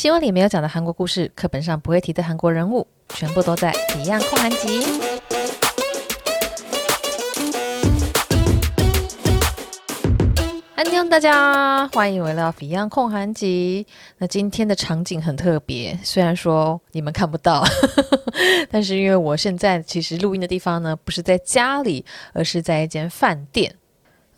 新闻里没有讲的韩国故事，课本上不会提的韩国人物，全部都在《Beyond 焢韩集》。欢迎大家，欢迎回到《Beyond 焢韩集》。那今天的场景很特别，虽然说你们看不到，但是因为我现在其实录音的地方呢，不是在家里，而是在一间饭店。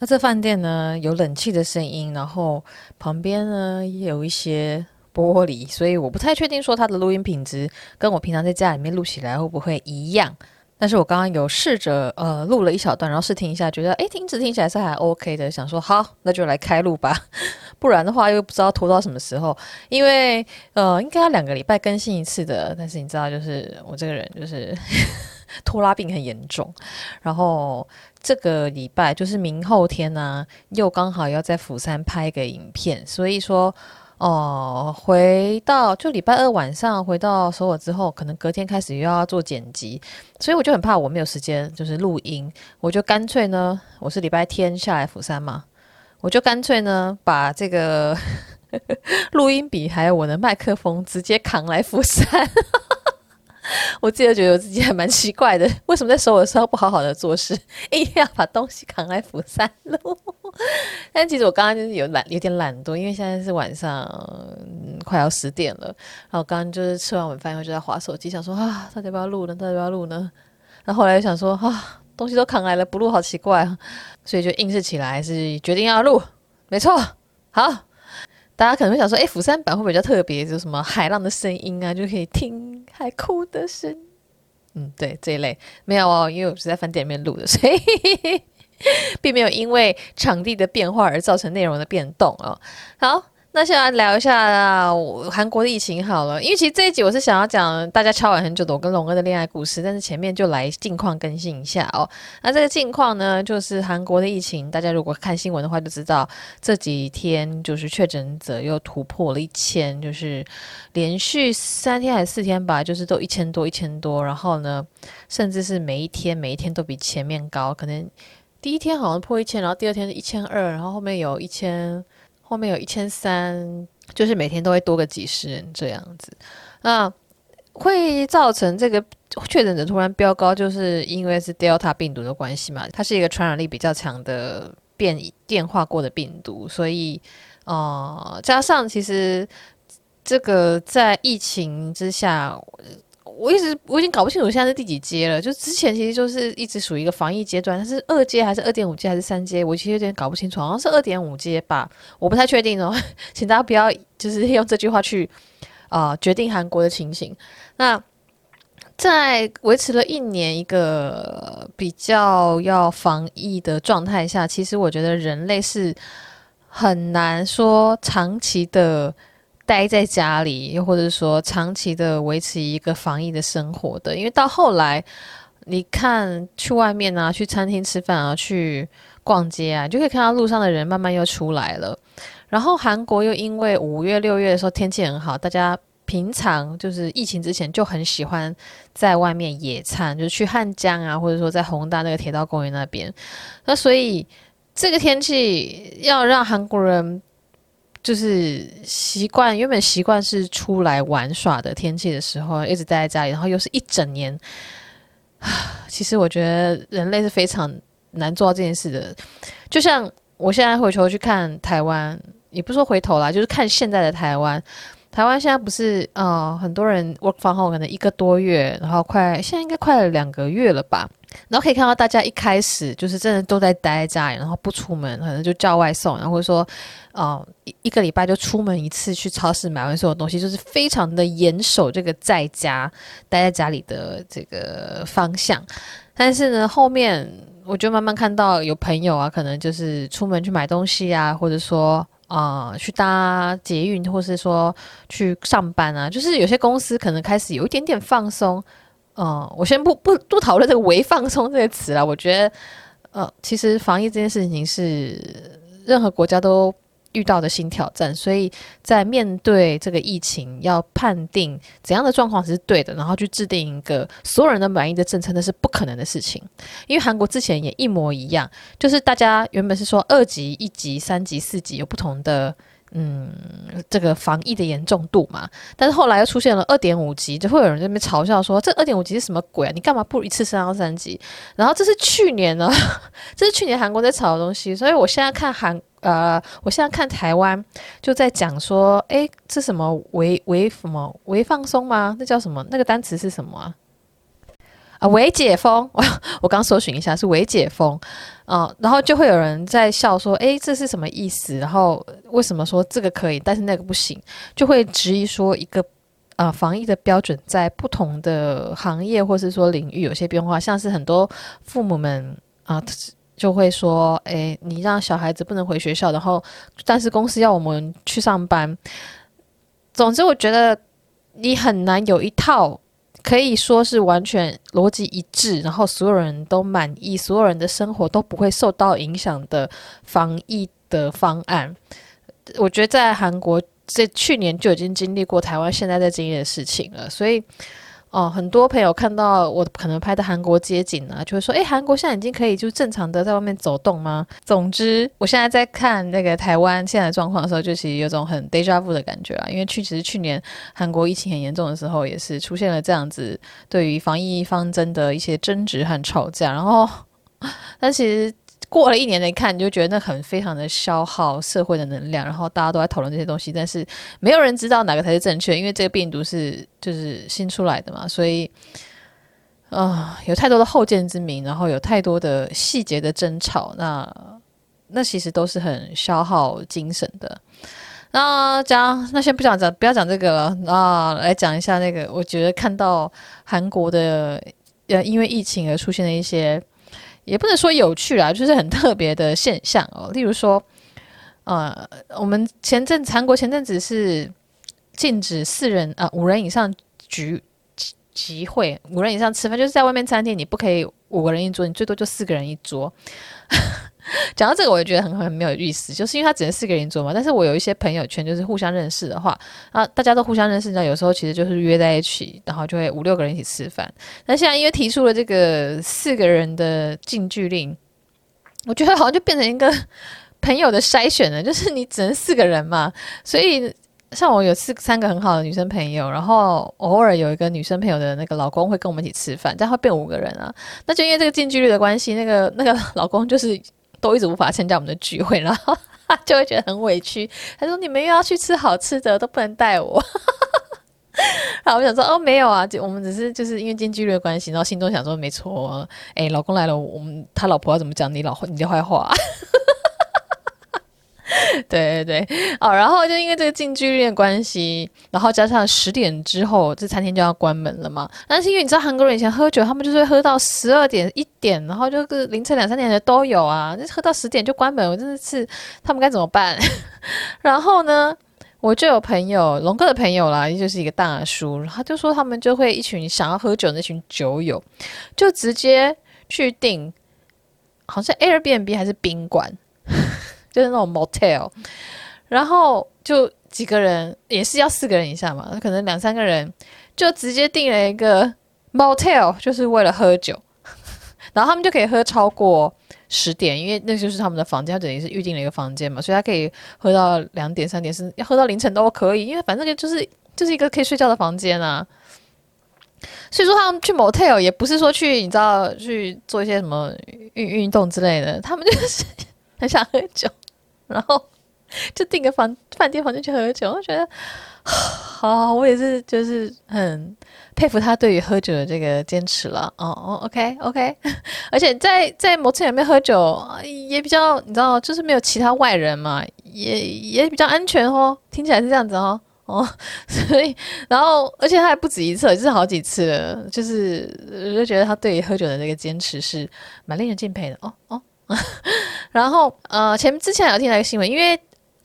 那这饭店呢，有冷气的声音，然后旁边呢也有一些玻璃，所以我不太确定说它的录音品质跟我平常在家里面录起来会不会一样。但是我刚刚有试着呃录了一小段，然后试听一下，觉得诶听着听起来是还 OK 的，想说好，那就来开录吧，不然的话又不知道拖到什么时候，因为呃应该要两个礼拜更新一次的，但是你知道，就是我这个人就是 拖拉病很严重，然后。这个礼拜就是明后天呢、又刚好要在釜山拍一个影片，所以说，哦、回到就礼拜二晚上回到首尔之后，可能隔天开始又要做剪辑，所以我就很怕我没有时间就是录音，我就干脆呢，我是礼拜天下来釜山嘛，我就干脆呢把这个 录音笔还有我的麦克风直接扛来釜山。我自己都觉得我自己还蛮奇怪的，为什么在首尔的时候不好好的做事，硬要把东西扛来釜山录？但其实我刚刚就是有懒，有点懒惰，因为现在是晚上，快要十点了。然后刚刚就是吃完晚饭以后就在划手机，想说啊，到底要不要录呢？到底要不要录呢？然后后来又想说啊，东西都扛来了，不录好奇怪啊，所以就硬是起来，是决定要录。没错，好。大家可能会想说，哎，釜山版会不会比较特别？就什么海浪的声音啊，就可以听在哭的声。嗯，对，这一类没有哦，因为我是在饭店里面录的，所以 并没有因为场地的变化而造成内容的变动哦。好。那现在聊一下，韩国的疫情好了，因为其实这一集我是想要讲大家敲完很久的我跟龙哥的恋爱故事，但是前面就来近况更新一下哦。那这个近况呢，就是韩国的疫情，大家如果看新闻的话就知道，这几天就是确诊者又突破了一千，就是连续三天还是四天吧，就是都一千多一千多，然后呢，甚至是每一天每一天都比前面高，可能第一天好像破一千，然后第二天是一千二，然后后面有一千。后面有一千三，就是每天都会多个几十人这样子，那会造成这个确诊者突然飙高，就是因为是 Delta 病毒的关系嘛，它是一个传染力比较强的变变化过的病毒，所以呃，加上其实这个在疫情之下。我一直我已经搞不清楚现在是第几阶了，就之前其实就是一直属于一个防疫阶段，它是二阶还是二点五阶还是三阶？我其实有点搞不清楚，好像是二点五阶吧，我不太确定哦，请大家不要就是用这句话去啊、决定韩国的情形。那在维持了一年一个比较要防疫的状态下，其实我觉得人类是很难说长期的。待在家里，又或者说长期的维持一个防疫的生活的，因为到后来，你看去外面啊，去餐厅吃饭啊，去逛街啊，就可以看到路上的人慢慢又出来了。然后韩国又因为五月六月的时候天气很好，大家平常就是疫情之前就很喜欢在外面野餐，就是去汉江啊，或者说在弘大那个铁道公园那边。那所以这个天气要让韩国人。就是习惯，原本习惯是出来玩耍的天气的时候，一直待在家里，然后又是一整年。其实我觉得人类是非常难做到这件事的。就像我现在回头去看台湾，也不说回头啦，就是看现在的台湾。台湾现在不是呃很多人 work from home 可能一个多月，然后快现在应该快两个月了吧。然后可以看到大家一开始就是真的都在待在家里，然后不出门，可能就叫外送，然后或者说，呃，一一个礼拜就出门一次去超市买完所有东西，就是非常的严守这个在家待在家里的这个方向。但是呢，后面我就慢慢看到有朋友啊，可能就是出门去买东西啊，或者说啊、去搭捷运，或是说去上班啊，就是有些公司可能开始有一点点放松。嗯，我先不不不讨论这个“微放松”这个词了。我觉得，呃，其实防疫这件事情是任何国家都遇到的新挑战，所以在面对这个疫情，要判定怎样的状况是对的，然后去制定一个所有人都满意的政策，那是不可能的事情。因为韩国之前也一模一样，就是大家原本是说二级、一级、三级、四级有不同的嗯，这个防疫的严重度嘛，但是后来又出现了二点五级，就会有人在那边嘲笑说，这二点五级是什么鬼啊？你干嘛不一次升到三级？然后这是去年呢，这是去年韩国在炒的东西，所以我现在看韩呃，我现在看台湾就在讲说，诶，这什么微微什么微放松吗？那叫什么？那个单词是什么啊？啊，微解封，我 我刚搜寻一下是微解封，啊、然后就会有人在笑说，诶，这是什么意思？然后为什么说这个可以，但是那个不行？就会质疑说，一个啊、防疫的标准在不同的行业或是说领域有些变化，像是很多父母们啊、就会说，诶，你让小孩子不能回学校，然后但是公司要我们去上班，总之我觉得你很难有一套。可以说是完全逻辑一致，然后所有人都满意，所有人的生活都不会受到影响的防疫的方案。我觉得在韩国，在去年就已经经历过台湾现在在经历的事情了，所以。哦，很多朋友看到我可能拍的韩国街景呢，就会说：“诶，韩国现在已经可以就正常的在外面走动吗？”总之，我现在在看那个台湾现在的状况的时候，就其实有种很 deja vu 的感觉啊。因为去其实去年韩国疫情很严重的时候，也是出现了这样子对于防疫方针的一些争执和吵架。然后，但其实。过了一年来看，你就觉得那很非常的消耗社会的能量，然后大家都在讨论这些东西，但是没有人知道哪个才是正确，因为这个病毒是就是新出来的嘛，所以啊、有太多的后见之明，然后有太多的细节的争吵，那那其实都是很消耗精神的。那讲那先不讲讲，不要讲这个了，啊，来讲一下那个，我觉得看到韩国的呃，因为疫情而出现的一些。也不能说有趣啦，就是很特别的现象哦。例如说，呃，我们前阵韩国前阵子是禁止四人啊、五人以上局集会，五人以上吃饭，就是在外面餐厅你不可以五个人一桌，你最多就四个人一桌。讲到这个，我也觉得很很没有意思，就是因为他只能四个人坐嘛。但是我有一些朋友圈，就是互相认识的话，啊，大家都互相认识，你知道，有时候其实就是约在一起，然后就会五六个人一起吃饭。那现在因为提出了这个四个人的禁聚令，我觉得好像就变成一个 朋友的筛选了，就是你只能四个人嘛。所以像我有四三个很好的女生朋友，然后偶尔有一个女生朋友的那个老公会跟我们一起吃饭，这样会变五个人啊。那就因为这个禁聚令的关系，那个那个老公就是。都一直无法参加我们的聚会，然后就会觉得很委屈。他说：“你们又要去吃好吃的，都不能带我。”然后我想说：“哦，没有啊，我们只是就是因为近距离的关系。”然后心中想说：“没错，哎，老公来了，我们他老婆要怎么讲你老你的坏话？” 对对对，哦，然后就因为这个近距离的关系，然后加上十点之后这餐厅就要关门了嘛。但是因为你知道韩国人以前喝酒，他们就是会喝到十二点一点，然后就是凌晨两三点的都有啊。那喝到十点就关门，我真的是他们该怎么办？然后呢，我就有朋友龙哥的朋友啦，就是一个大叔，他就说他们就会一群想要喝酒那群酒友，就直接去订，好像 Airbnb 还是宾馆。就是那种 motel，然后就几个人也是要四个人以上嘛，可能两三个人就直接订了一个 motel，就是为了喝酒，然后他们就可以喝超过十点，因为那就是他们的房间，他等于是预定了一个房间嘛，所以他可以喝到两点、三点，是要喝到凌晨都可以，因为反正就是就是一个可以睡觉的房间啊。所以说他们去 motel 也不是说去你知道去做一些什么运运动之类的，他们就是 很想喝酒。然后就订个房饭店房间去喝酒，我觉得 好，我也是就是很佩服他对于喝酒的这个坚持了。哦哦，OK OK，而且在在某次里面喝酒也比较，你知道，就是没有其他外人嘛，也也比较安全哦。听起来是这样子哦哦，所以然后而且他还不止一次，就是好几次了，就是我就觉得他对于喝酒的这个坚持是蛮令人敬佩的哦哦。然后，呃，前之前有听到一个新闻，因为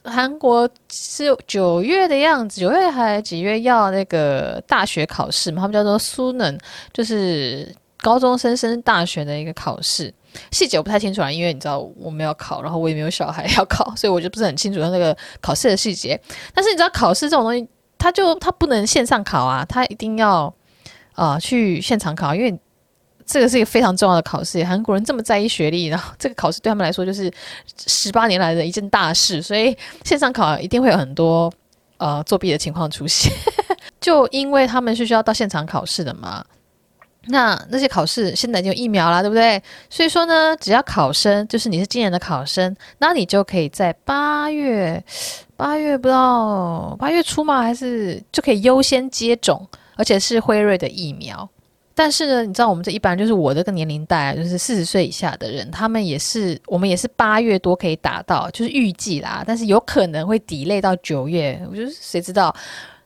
韩国是九月的样子，九月还几月要那个大学考试嘛？他们叫做苏能，就是高中生升大学的一个考试。细节我不太清楚啊，因为你知道我没有考，然后我也没有小孩要考，所以我就不是很清楚那个考试的细节。但是你知道考试这种东西，它就它不能线上考啊，它一定要啊、去现场考，因为。这个是一个非常重要的考试，韩国人这么在意学历，然后这个考试对他们来说就是十八年来的一件大事，所以线上考一定会有很多呃作弊的情况出现。就因为他们是需要到现场考试的嘛，那那些考试现在已经有疫苗啦，对不对？所以说呢，只要考生就是你是今年的考生，那你就可以在八月八月不知道八月初吗？还是就可以优先接种，而且是辉瑞的疫苗。但是呢，你知道我们这一般就是我这个年龄代，就是四十岁以下的人，他们也是我们也是八月多可以打到，就是预计啦。但是有可能会 delay 到九月，我觉得谁知道？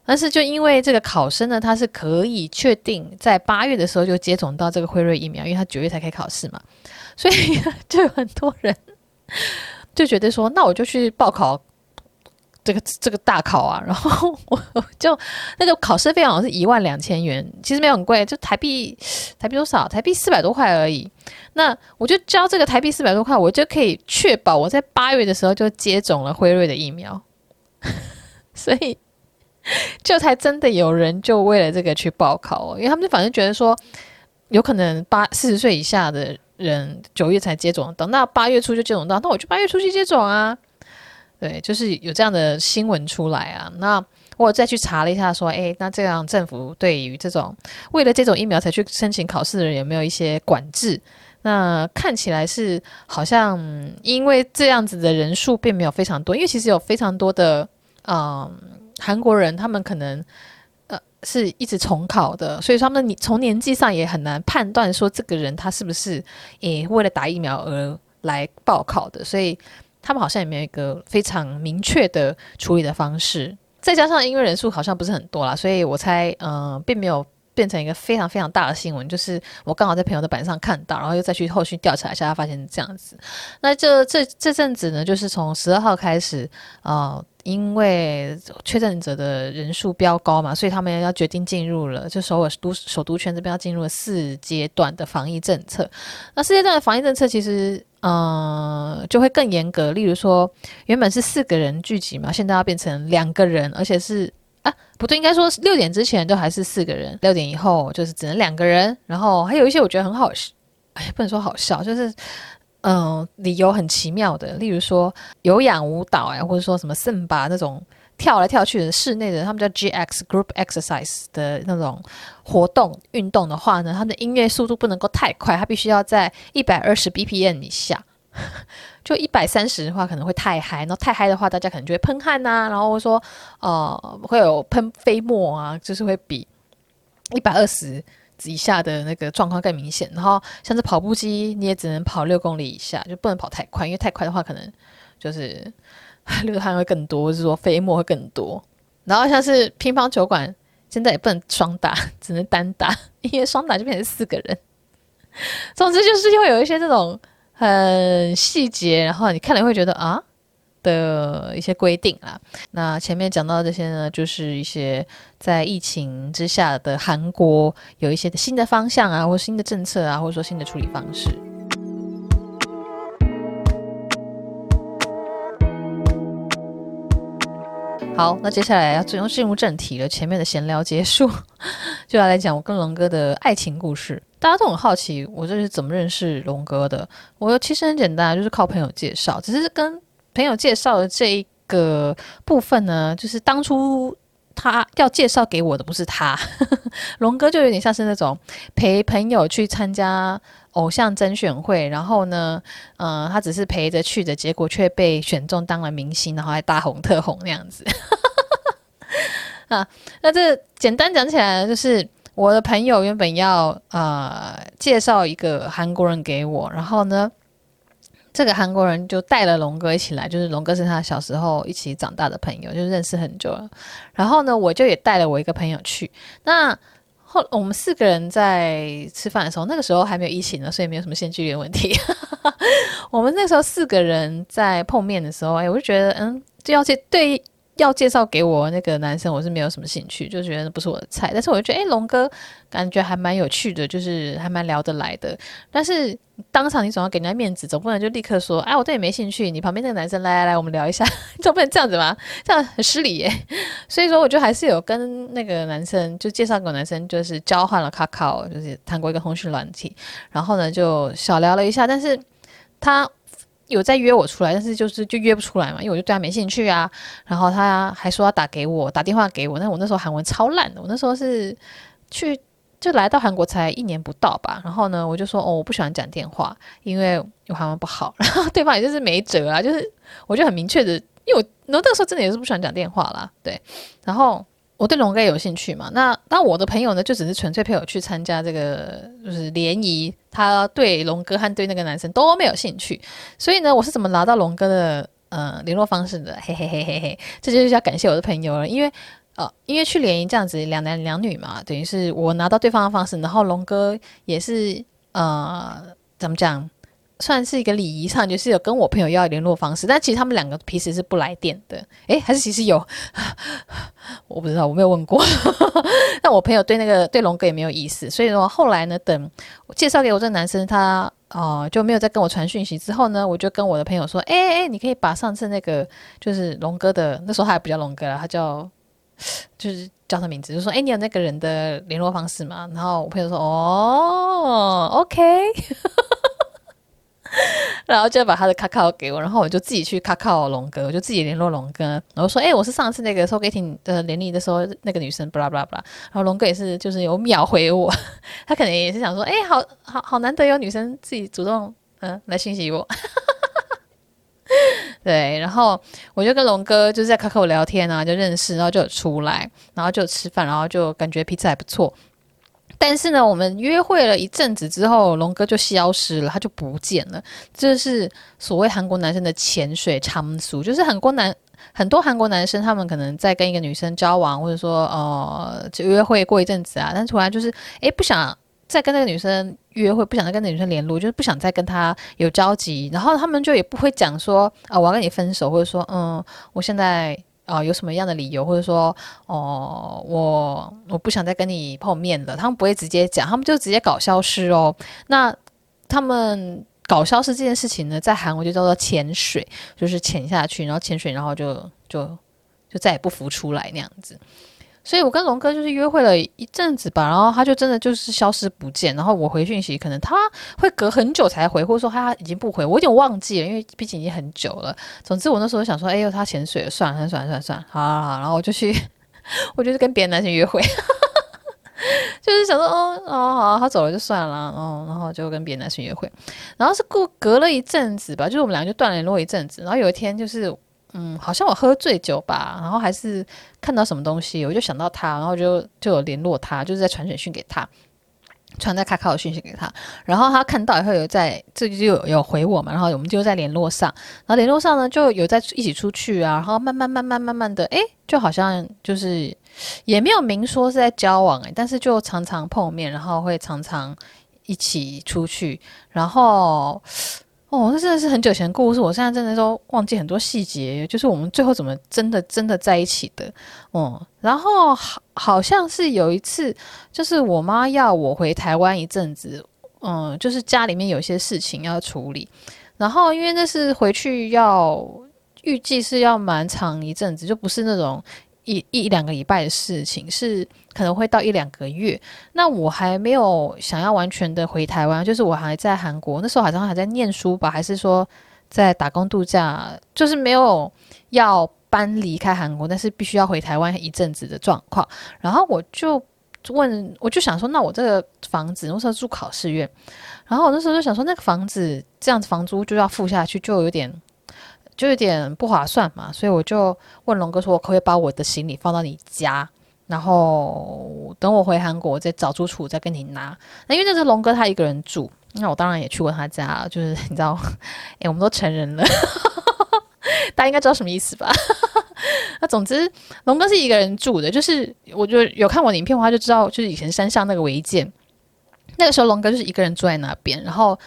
但是就因为这个考生呢，他是可以确定在八月的时候就接种到这个辉瑞疫苗，因为他九月才可以考试嘛，所以 就有很多人就觉得说，那我就去报考。这个这个大考啊，然后我就那个考试费好像是一万两千元，其实没有很贵，就台币台币多少？台币四百多块而已。那我就交这个台币四百多块，我就可以确保我在八月的时候就接种了辉瑞的疫苗，所以就才真的有人就为了这个去报考，因为他们就反正觉得说，有可能八四十岁以下的人九月才接种等到，八月初就接种到，那我就八月初去接种啊。对，就是有这样的新闻出来啊。那我再去查了一下，说，诶，那这样政府对于这种为了这种疫苗才去申请考试的人有没有一些管制？那看起来是好像因为这样子的人数并没有非常多，因为其实有非常多的嗯韩国人，他们可能呃是一直重考的，所以他们你从年纪上也很难判断说这个人他是不是诶为了打疫苗而来报考的，所以。他们好像也没有一个非常明确的处理的方式，再加上因为人数好像不是很多啦，所以我猜，嗯、并没有变成一个非常非常大的新闻。就是我刚好在朋友的板上看到，然后又再去后续调查一下，发现这样子。那这这这阵子呢，就是从十二号开始，呃。因为确诊者的人数飙高嘛，所以他们要决定进入了，就首尔都首都圈这边要进入了四阶段的防疫政策。那四阶段的防疫政策其实，呃，就会更严格。例如说，原本是四个人聚集嘛，现在要变成两个人，而且是啊，不对，应该说六点之前都还是四个人，六点以后就是只能两个人。然后还有一些我觉得很好笑，哎，不能说好笑，就是。嗯，理由很奇妙的，例如说有氧舞蹈哎，或者说什么圣巴那种跳来跳去的室内的，他们叫 GX Group Exercise 的那种活动运动的话呢，他们的音乐速度不能够太快，它必须要在一百二十 BPM 以下。就一百三十的话可能会太嗨，然后太嗨的话，大家可能就会喷汗呐、然后说呃会有喷飞沫啊，就是会比一百二十。以下的那个状况更明显，然后像是跑步机，你也只能跑六公里以下，就不能跑太快，因为太快的话，可能就是 流汗会更多，或是说飞沫会更多。然后像是乒乓球馆，现在也不能双打，只能单打，因为双打就变成四个人。总之就是会有一些这种很细节，然后你看了会觉得啊。的一些规定啦，那前面讲到这些呢，就是一些在疫情之下的韩国有一些新的方向啊，或新的政策啊，或者说新的处理方式。好，那接下来要进入进入正题了，前面的闲聊结束，就要来讲我跟龙哥的爱情故事。大家都很好奇，我这是怎么认识龙哥的？我其实很简单，就是靠朋友介绍，只是跟。朋友介绍的这一个部分呢，就是当初他要介绍给我的不是他，龙哥就有点像是那种陪朋友去参加偶像甄选会，然后呢，嗯、呃，他只是陪着去的，结果却被选中当了明星，然后还大红特红那样子。啊，那这简单讲起来，就是我的朋友原本要呃介绍一个韩国人给我，然后呢。这个韩国人就带了龙哥一起来，就是龙哥是他小时候一起长大的朋友，就认识很久了。然后呢，我就也带了我一个朋友去。那后我们四个人在吃饭的时候，那个时候还没有疫情呢，所以没有什么先距离问题。我们那时候四个人在碰面的时候，哎，我就觉得，嗯，就要去对要介绍给我那个男生，我是没有什么兴趣，就觉得不是我的菜。但是我就觉得，哎，龙哥感觉还蛮有趣的，就是还蛮聊得来的。但是当场你总要给人家面子，总不能就立刻说，哎，我对你没兴趣。你旁边那个男生，来来来，我们聊一下，总不能这样子吧？这样很失礼耶。所以说，我就还是有跟那个男生就介绍给我男生，就是交换了 Kakao，就是谈过一个通讯软体，然后呢就小聊了一下，但是他。有在约我出来，但是就是就约不出来嘛，因为我就对他没兴趣啊。然后他还说要打给我，打电话给我，但我那时候韩文超烂的，我那时候是去就来到韩国才一年不到吧。然后呢，我就说哦，我不喜欢讲电话，因为我韩文不好。然后对方也就是没辙啊，就是我就很明确的，因为我那时候真的也是不喜欢讲电话啦，对。然后。我对龙哥有兴趣嘛？那那我的朋友呢，就只是纯粹陪我去参加这个就是联谊。他对龙哥和对那个男生都没有兴趣，所以呢，我是怎么拿到龙哥的呃联络方式的？嘿嘿嘿嘿嘿，这就是要感谢我的朋友了，因为呃，因为去联谊这样子两男两女嘛，等于是我拿到对方的方式，然后龙哥也是呃怎么讲？算是一个礼仪上，就是有跟我朋友要联络方式，但其实他们两个平时是不来电的。诶，还是其实有，我不知道，我没有问过。但我朋友对那个对龙哥也没有意思，所以说后来呢，等介绍给我这个男生，他哦、就没有再跟我传讯息。之后呢，我就跟我的朋友说，诶诶，你可以把上次那个就是龙哥的，那时候他还不叫龙哥了，他叫就是叫他名字，就说，哎，你有那个人的联络方式吗？然后我朋友说，哦，OK。然后就把他的卡卡给我，然后我就自己去卡卡龙哥，我就自己联络龙哥，然后说：“哎、我是上次那个 Soulgating 的联谊的时候那个女生，巴拉巴拉巴拉。”然后龙哥也是就是有秒回我，他可能也是想说：“哎、好好好难得有女生自己主动嗯、来信息我。”对，然后我就跟龙哥就是在卡卡聊天啊，就认识，然后就出来，然后就吃饭，然后就感觉彼此还不错。但是呢，我们约会了一阵子之后，龙哥就消失了，他就不见了。这是所谓韩国男生的潜水常俗，就是很多男很多韩国男生，他们可能在跟一个女生交往，或者说呃，就约会过一阵子啊，但突然就是哎，不想再跟那个女生约会，不想再跟那个女生联络，就是不想再跟她有交集，然后他们就也不会讲说啊、我要跟你分手，或者说嗯，我现在。啊、有什么样的理由，或者说，哦、我我不想再跟你碰面了。他们不会直接讲，他们就直接搞消失哦。那他们搞消失这件事情呢，在韩国就叫做潜水，就是潜下去，然后潜水，然后就就就再也不浮出来那样子。所以我跟龙哥就是约会了一阵子吧，然后他就真的就是消失不见，然后我回讯息可能他会隔很久才回，或者说他已经不回，我有点忘记了，因为毕竟已经很久了。总之我那时候想说，哎呦，他潜水了，算了算了算了算了，好好好，然后我就去，我就是跟别的男生约会，就是想说，哦哦好，他走了就算了，哦，然后就跟别的男生约会，然后是过隔了一阵子吧，就是我们两个就断联络一阵子，然后有一天就是。嗯，好像我喝醉酒吧，然后还是看到什么东西，我就想到他，然后就就有联络他，就是在传简讯给他，传在卡卡的讯息给他，然后他看到以后有在这就有有回我嘛，然后我们就在联络上，然后联络上呢就有在一起出去啊，然后慢慢慢慢慢慢的，诶，就好像就是也没有明说是在交往诶，但是就常常碰面，然后会常常一起出去，然后。哦，那真的是很久前的故事，我现在真的都忘记很多细节。就是我们最后怎么真的真的在一起的，嗯，然后好好像是有一次，就是我妈要我回台湾一阵子，嗯，就是家里面有些事情要处理，然后因为那是回去要预计是要蛮长一阵子，就不是那种。一一两个礼拜的事情，是可能会到一两个月。那我还没有想要完全的回台湾，就是我还在韩国，那时候好像还在念书吧，还是说在打工度假，就是没有要搬离开韩国，但是必须要回台湾一阵子的状况。然后我就问，我就想说，那我这个房子，那时候住考试院，然后我那时候就想说，那个房子这样子房租就要付下去，就有点。就有点不划算嘛，所以我就问龙哥说：“我可不可以把我的行李放到你家，然后等我回韩国我再找住处再跟你拿？”那因为那是龙哥他一个人住，那我当然也去过他家，就是你知道，哎，我们都成人了，大家应该知道什么意思吧？那总之，龙哥是一个人住的，就是我就有看过影片的话就知道，就是以前山上那个违建，那个时候龙哥就是一个人住在那边，然后。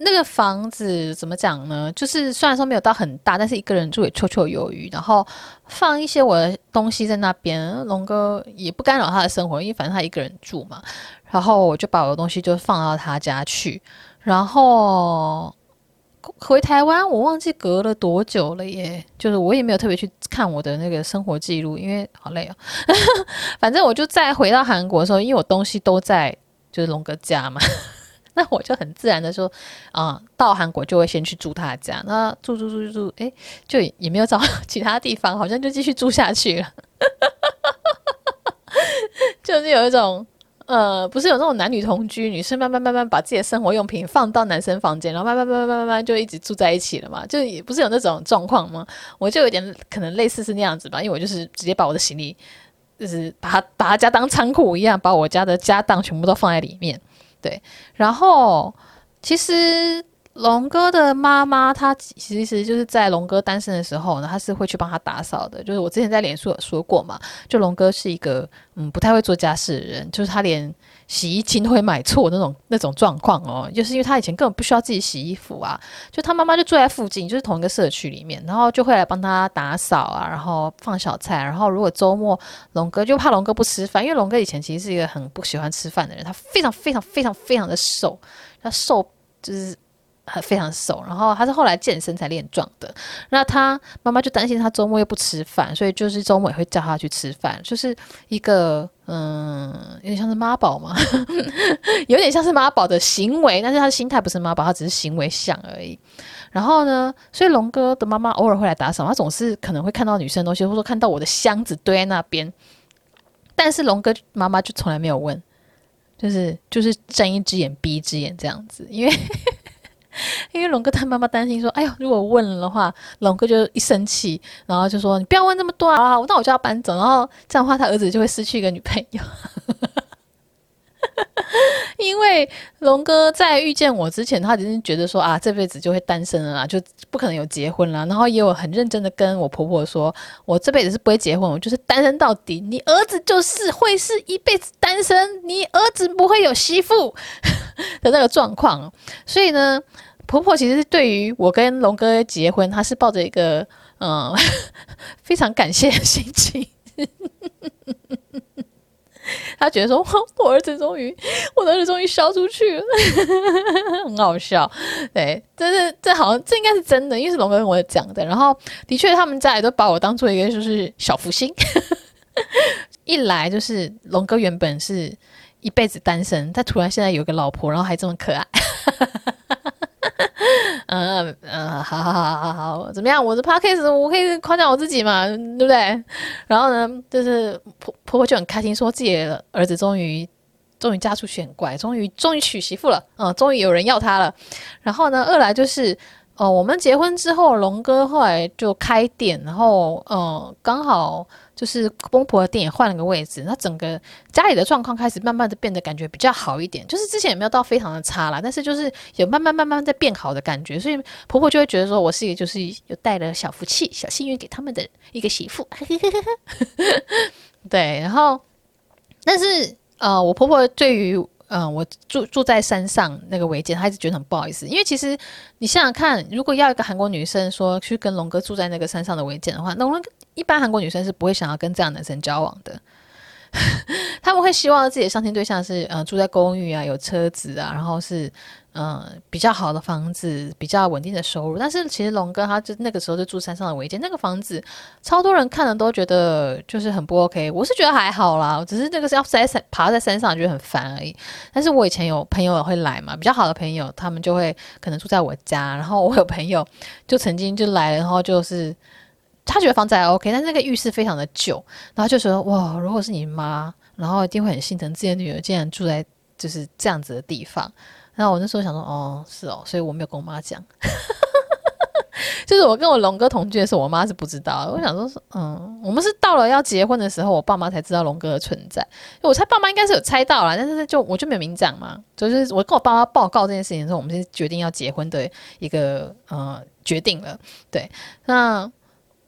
那个房子怎么讲呢？就是虽然说没有到很大，但是一个人住也绰绰有余。然后放一些我的东西在那边，龙哥也不干扰他的生活，因为反正他一个人住嘛。然后我就把我的东西就放到他家去。然后回台湾，我忘记隔了多久了耶。就是我也没有特别去看我的那个生活记录，因为好累哦。反正我就再回到韩国的时候，因为我东西都在就是龙哥家嘛。那我就很自然的说，啊、到韩国就会先去住他家。那住住住住住，哎，就也没有找其他地方，好像就继续住下去了。就是有一种，呃，不是有那种男女同居，女生慢慢慢慢把自己的生活用品放到男生房间，然后慢慢慢慢慢慢就一直住在一起了嘛？就也不是有那种状况吗？我就有点可能类似是那样子吧，因为我就是直接把我的行李，就是把他把他家当仓库一样，把我家的家当全部都放在里面。对，然后其实龙哥的妈妈，她其实就是在龙哥单身的时候呢，她是会去帮他打扫的。就是我之前在脸书有说过嘛，就龙哥是一个嗯不太会做家事的人，就是他连洗衣机都会买错那种那种状况哦，就是因为他以前根本不需要自己洗衣服啊，就他妈妈就住在附近，就是同一个社区里面，然后就会来帮他打扫啊，然后放小菜，然后如果周末龙哥就怕龙哥不吃饭，因为龙哥以前其实是一个很不喜欢吃饭的人，他非常非常非常非常的瘦，他瘦就是。非常瘦，然后他是后来健身才练壮的。那他妈妈就担心他周末又不吃饭，所以就是周末也会叫他去吃饭，就是一个嗯，有点像是妈宝嘛，有点像是妈宝的行为，但是他的心态不是妈宝，他只是行为像而已。然后呢，所以龙哥的妈妈偶尔会来打扫，他总是可能会看到女生的东西，或者说看到我的箱子堆在那边，但是龙哥妈妈就从来没有问，就是就是睁一只眼闭一只眼这样子，因为。因为龙哥他妈妈担心说：“哎呦，如果问了的话，龙哥就一生气，然后就说你不要问这么多啊，那我就要搬走。然后这样的话，他儿子就会失去一个女朋友。因为龙哥在遇见我之前，他已经觉得说啊，这辈子就会单身了啦，就不可能有结婚了。然后也有很认真的跟我婆婆说，我这辈子是不会结婚，我就是单身到底。你儿子就是会是一辈子单身，你儿子不会有媳妇 的那个状况。所以呢。”婆婆其实是对于我跟龙哥结婚，她是抱着一个嗯 非常感谢的心情。她觉得说，我儿子终于，我儿子终于消出去了，很好笑。对，这是这好像这应该是真的，因为是龙哥跟我讲的。然后的确，他们家里都把我当做一个就是小福星。一来就是龙哥原本是一辈子单身，他突然现在有个老婆，然后还这么可爱。嗯嗯，好好好好好，怎么样？我的 podcast 我可以夸奖我自己嘛，对不对？然后呢，就是婆婆婆就很开心，说自己的儿子终于终于嫁出去，很乖，终于终于娶媳妇了，嗯，终于有人要他了。然后呢，二来就是，哦，我们结婚之后，龙哥后来就开店，然后嗯、呃，刚好。就是公婆的店也换了个位置，那整个家里的状况开始慢慢的变得感觉比较好一点，就是之前也没有到非常的差啦，但是就是有慢慢慢慢在变好的感觉，所以婆婆就会觉得说我是一个就是有带了小福气、小幸运给他们的一个媳妇，对，然后但是呃，我婆婆对于。嗯，我住住在山上那个违建，他一直觉得很不好意思，因为其实你想想看，如果要一个韩国女生说去跟龙哥住在那个山上的违建的话，那我们一般韩国女生是不会想要跟这样男生交往的。他们会希望自己的相亲对象是，呃，住在公寓啊，有车子啊，然后是，呃，比较好的房子，比较稳定的收入。但是其实龙哥他就那个时候就住山上的违建，那个房子超多人看了都觉得就是很不 OK。我是觉得还好啦，只是那个是要在山爬在山上觉得很烦而已。但是我以前有朋友会来嘛，比较好的朋友，他们就会可能住在我家。然后我有朋友就曾经就来，然后就是。他觉得房子还 OK，但是那个浴室非常的旧，然后就说：“哇，如果是你妈，然后一定会很心疼自己的女儿竟然住在就是这样子的地方。”然后我那时候想说：“哦，是哦。”所以我没有跟我妈讲，就是我跟我龙哥同居的时候，我妈是不知道。我想说是，嗯，我们是到了要结婚的时候，我爸妈才知道龙哥的存在。我猜爸妈应该是有猜到啦，但是就我就没有明讲嘛。就是我跟我爸妈报告这件事情的时候，我们是决定要结婚的一个呃决定了。对，那。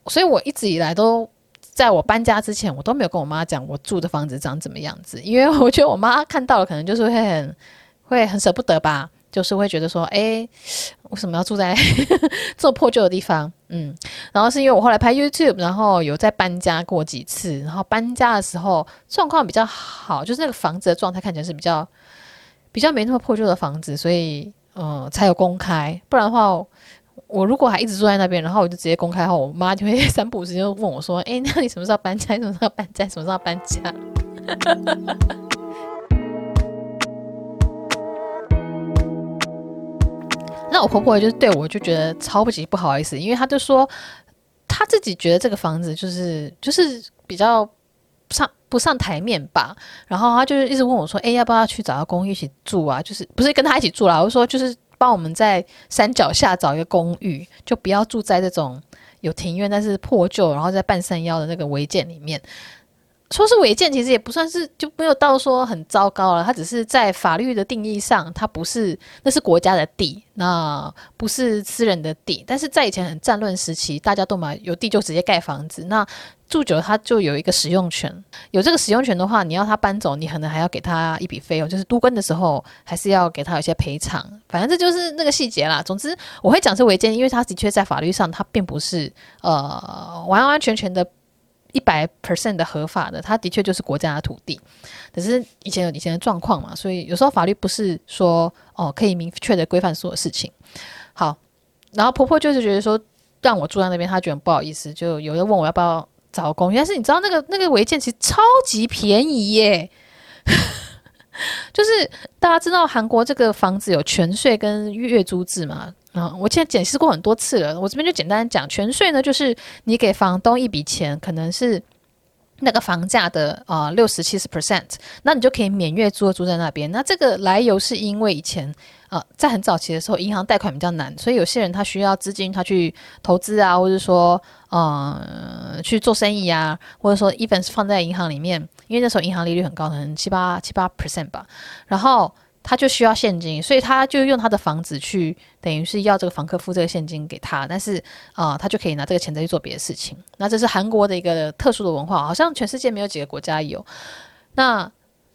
所以我一直以来都在我搬家之前，我都没有跟我妈讲我住的房子长怎么样子，因为我觉得我妈看到了可能就是会很会很舍不得吧。就是会觉得说，哎，为什么要住在 这么破旧的地方？嗯，然后是因为我后来拍 YouTube，然后有在搬家过几次，然后搬家的时候状况比较好，就是那个房子的状态看起来是比较比较没那么破旧的房子，所以嗯、才有公开。不然的话，我如果还一直住在那边，然后我就直接公开后，我妈就会 三不五时就问我说，哎，那你什么时候搬家？你什么时候搬家？什么时候搬家？那我婆婆就是对我就觉得超级不好意思，因为她就说她自己觉得这个房子就是就是比较上不上台面吧，然后她就是一直问我说：“哎，要不要去找个公寓一起住啊？就是不是跟她一起住啦，我说就是帮我们在山脚下找一个公寓，就不要住在这种有庭院但是破旧，然后在半山腰的那个违建里面。”说是违建，其实也不算是，就没有到说很糟糕了。它只是在法律的定义上，它不是，那是国家的地，那不是私人的地。但是在以前很战乱时期，大家都嘛有地就直接盖房子，那住久了他就有一个使用权。有这个使用权的话，你要他搬走，你可能还要给他一笔费用，就是都更的时候还是要给他有些赔偿。反正这就是那个细节啦。总之，我会讲是违建，因为它的确在法律上，它并不是呃完完全全的。一百 percent 的合法的，它的确就是国家的土地，可是以前有以前的状况嘛，所以有时候法律不是说哦可以明确的规范所有事情。好，然后婆婆就是觉得说让我住在那边，她觉得不好意思，就有人问我要不要找公寓，但是你知道那个那个违建其实超级便宜耶，就是大家知道韩国这个房子有权税跟月租制嘛。嗯，我现在解释过很多次了，我这边就简单讲，全税呢就是你给房东一笔钱，可能是那个房价的啊六十七十 percent，那你就可以免月租住在那边。那这个来由是因为以前啊在很早期的时候，银行贷款比较难，所以有些人他需要资金，他去投资啊，或者说呃去做生意啊，或者说 even 是放在银行里面，因为那时候银行利率很高，可能七八七八 percent 吧，然后。他就需要现金，所以他就用他的房子去，等于是要这个房客付这个现金给他，但是啊、他就可以拿这个钱再去做别的事情。那这是韩国的一个特殊的文化，好像全世界没有几个国家有。那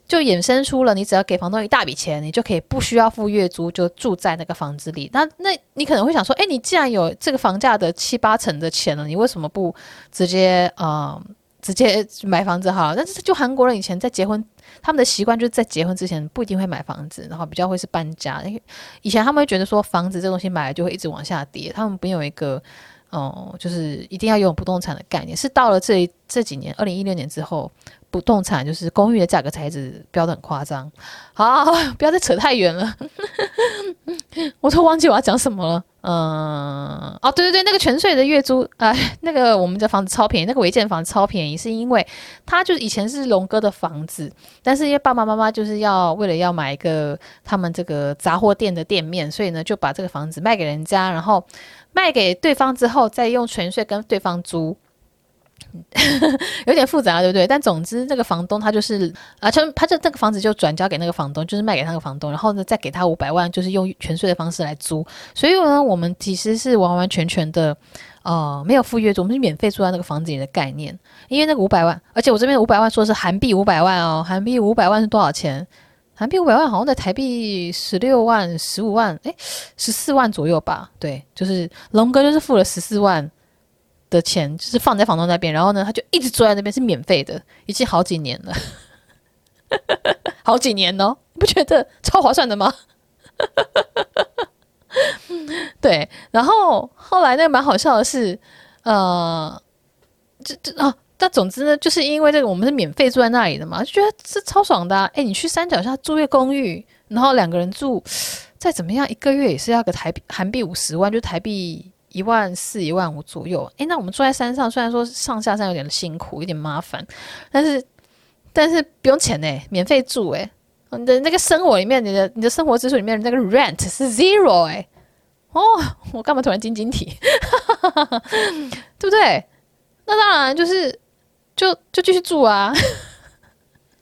就衍生出了，你只要给房东一大笔钱，你就可以不需要付月租，就住在那个房子里。那那你可能会想说，诶，你既然有这个房价的七八成的钱了，你为什么不直接啊？呃直接买房子好了，但是就韩国人以前在结婚，他们的习惯就是在结婚之前不一定会买房子，然后比较会是搬家。因为以前他们会觉得说房子这东西买来就会一直往下跌，他们没有一个哦、就是一定要拥有不动产的概念。是到了这这几年，二零一六年之后。不动产就是公寓的价格才一直飙得很夸张。好，不要再扯太远了，我都忘记我要讲什么了。嗯，哦，对对对，那个全税的月租啊、呃，那个我们的房子超便宜，那个违建房超便宜，是因为他就是以前是龙哥的房子，但是因为爸爸妈妈就是要为了要买一个他们这个杂货店的店面，所以呢就把这个房子卖给人家，然后卖给对方之后再用全税跟对方租。有点复杂，对不对？但总之，那个房东他就是啊，他他就这个房子就转交给那个房东，就是卖给那个房东，然后呢再给他五百万，就是用全税的方式来租。所以呢，我们其实是完完全全的呃没有付月租，我们是免费住在那个房子里的概念。因为那个五百万，而且我这边五百万说是韩币五百万哦，韩币五百万是多少钱？韩币五百万好像在台币十六万、十五万，诶，十四万左右吧？对，就是龙哥就是付了十四万。的钱就是放在房东那边，然后呢，他就一直住在那边，是免费的，已经好几年了，好几年哦，你不觉得超划算的吗？对，然后后来那个蛮好笑的是，呃，这这啊，但总之呢，就是因为这个我们是免费住在那里的嘛，就觉得是超爽的啊。哎，你去山脚下租一个公寓，然后两个人住，再怎么样，一个月也是要个台币韩币五十万，就台币。一万四、一万五左右，诶，那我们住在山上，虽然说上下山有点辛苦，有点麻烦，但是但是不用钱呢，免费住诶，你的那个生活里面，你的你的生活支出里面那个 rent 是 zero 诶。哦，我干嘛突然晶晶体？对不对？那当然就是就就继续住啊，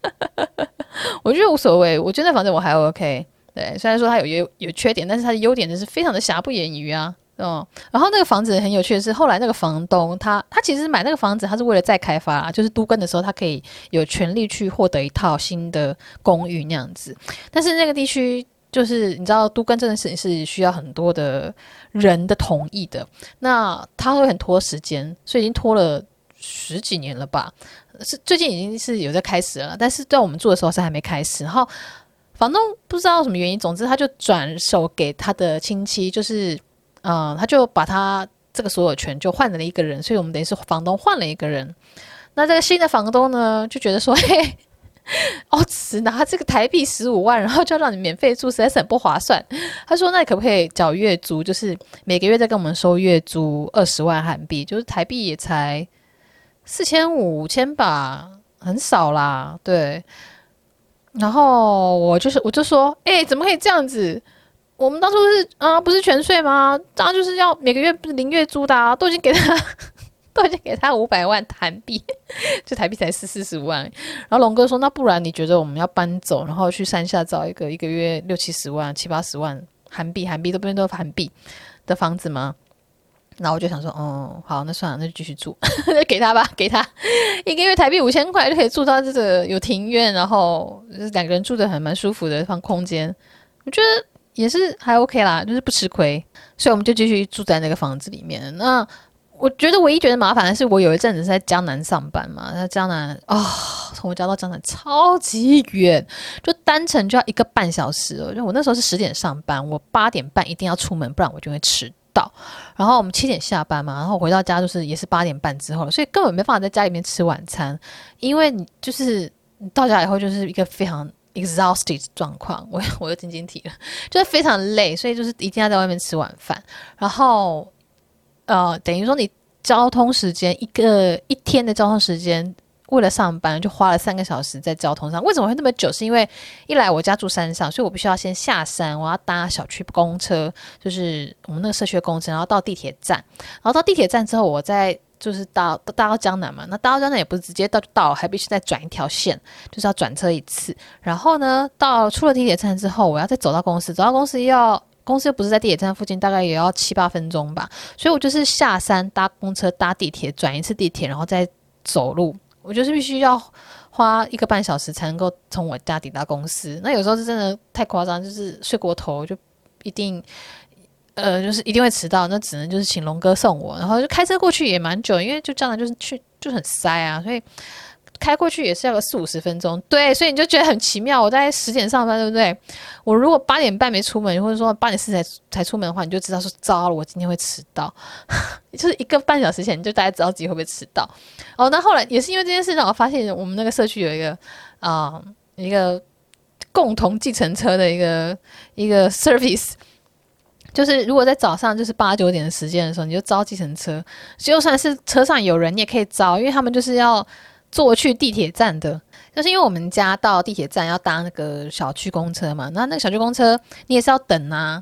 我觉得无所谓，我觉得那房子我还 OK，对，虽然说它有有有缺点，但是它的优点就是非常的瑕不掩瑜啊。嗯，然后那个房子很有趣的是，后来那个房东他他其实买那个房子，他是为了再开发，就是都更的时候，他可以有权利去获得一套新的公寓那样子。但是那个地区就是你知道都更这件事情是需要很多的人的同意的，那他会很拖时间，所以已经拖了十几年了吧？是最近已经是有在开始了，但是在我们住的时候是还没开始。然后房东不知道什么原因，总之他就转手给他的亲戚，就是嗯、他就把他这个所有权就换了一个人，所以我们等于是房东换了一个人。那这个新的房东呢，就觉得说，嘿。哦，只拿这个台币十五万，然后就让你免费住，实在是很不划算。他说：“那可不可以缴月租？就是每个月再跟我们收月租二十万韩币，就是台币也才四千五千吧，很少啦。”对。然后我就是我就说：“哎、怎么可以这样子？我们当初是啊，不是全税吗？当然就是要每个月不是零月租的啊，都已经给他。”都已经给他五百万韩币，就台币才四四十五万。然后龙哥说：“那不然你觉得我们要搬走，然后去山下找一个一个月六七十万、七八十万韩币，韩币都不用都是韩币的房子吗？”然后我就想说：“哦，好，那算了，那就继续住，给他吧，给他一个月台币五千块就可以住到这个有庭院，然后两个人住的还蛮舒服的放空间，我觉得也是还 OK 啦，就是不吃亏，所以我们就继续住在那个房子里面。那。”我觉得唯一觉得麻烦的是，我有一阵子是在江南上班嘛，在江南啊，从、我家到江南超级远，就单程就要一个半小时了。就我那时候是十点上班，我八点半一定要出门，不然我就会迟到。然后我们七点下班嘛，然后回到家就是也是八点半之后，所以根本没办法在家里面吃晚餐，因为你就是你到家以后就是一个非常 exhausted 状况，我 我又晶晶体了，就是非常累，所以就是一定要在外面吃晚饭，然后。呃，等于说你交通时间一个一天的交通时间，为了上班就花了三个小时在交通上。为什么会那么久？是因为一来我家住山上，所以我必须要先下山，我要搭小区公车，就是我们那个社区的公车，然后到地铁站，然后到地铁站之后，我再就是到搭到江南嘛。那搭到江南也不是直接到就到，还必须再转一条线，就是要转车一次。然后呢，到出了地铁站之后，我要再走到公司，走到公司要。公司又不是在地铁站附近，大概也要七八分钟吧，所以我就是下山搭公车、搭地铁，转一次地铁，然后再走路。我就是必须要花一个半小时才能够从我家抵达公司。那有时候是真的太夸张，就是睡过头就一定，呃，就是一定会迟到。那只能就是请龙哥送我，然后就开车过去也蛮久，因为就这样就是去就很塞啊，所以。开过去也是要个四五十分钟，对，所以你就觉得很奇妙。我在十点上班，对不对？我如果八点半没出门，或者说八点四才才出门的话，你就知道说糟了，我今天会迟到。就是一个半小时前，你就大概知道自己会不会迟到。哦，那后来也是因为这件事让我发现，我们那个社区有一个啊、一个共同计程车的一个一个 service，就是如果在早上就是八九点的时间的时候，你就招计程车，就算是车上有人，你也可以招，因为他们就是要。坐去地铁站的，就是因为我们家到地铁站要搭那个小区公车嘛，那那个小区公车你也是要等啊，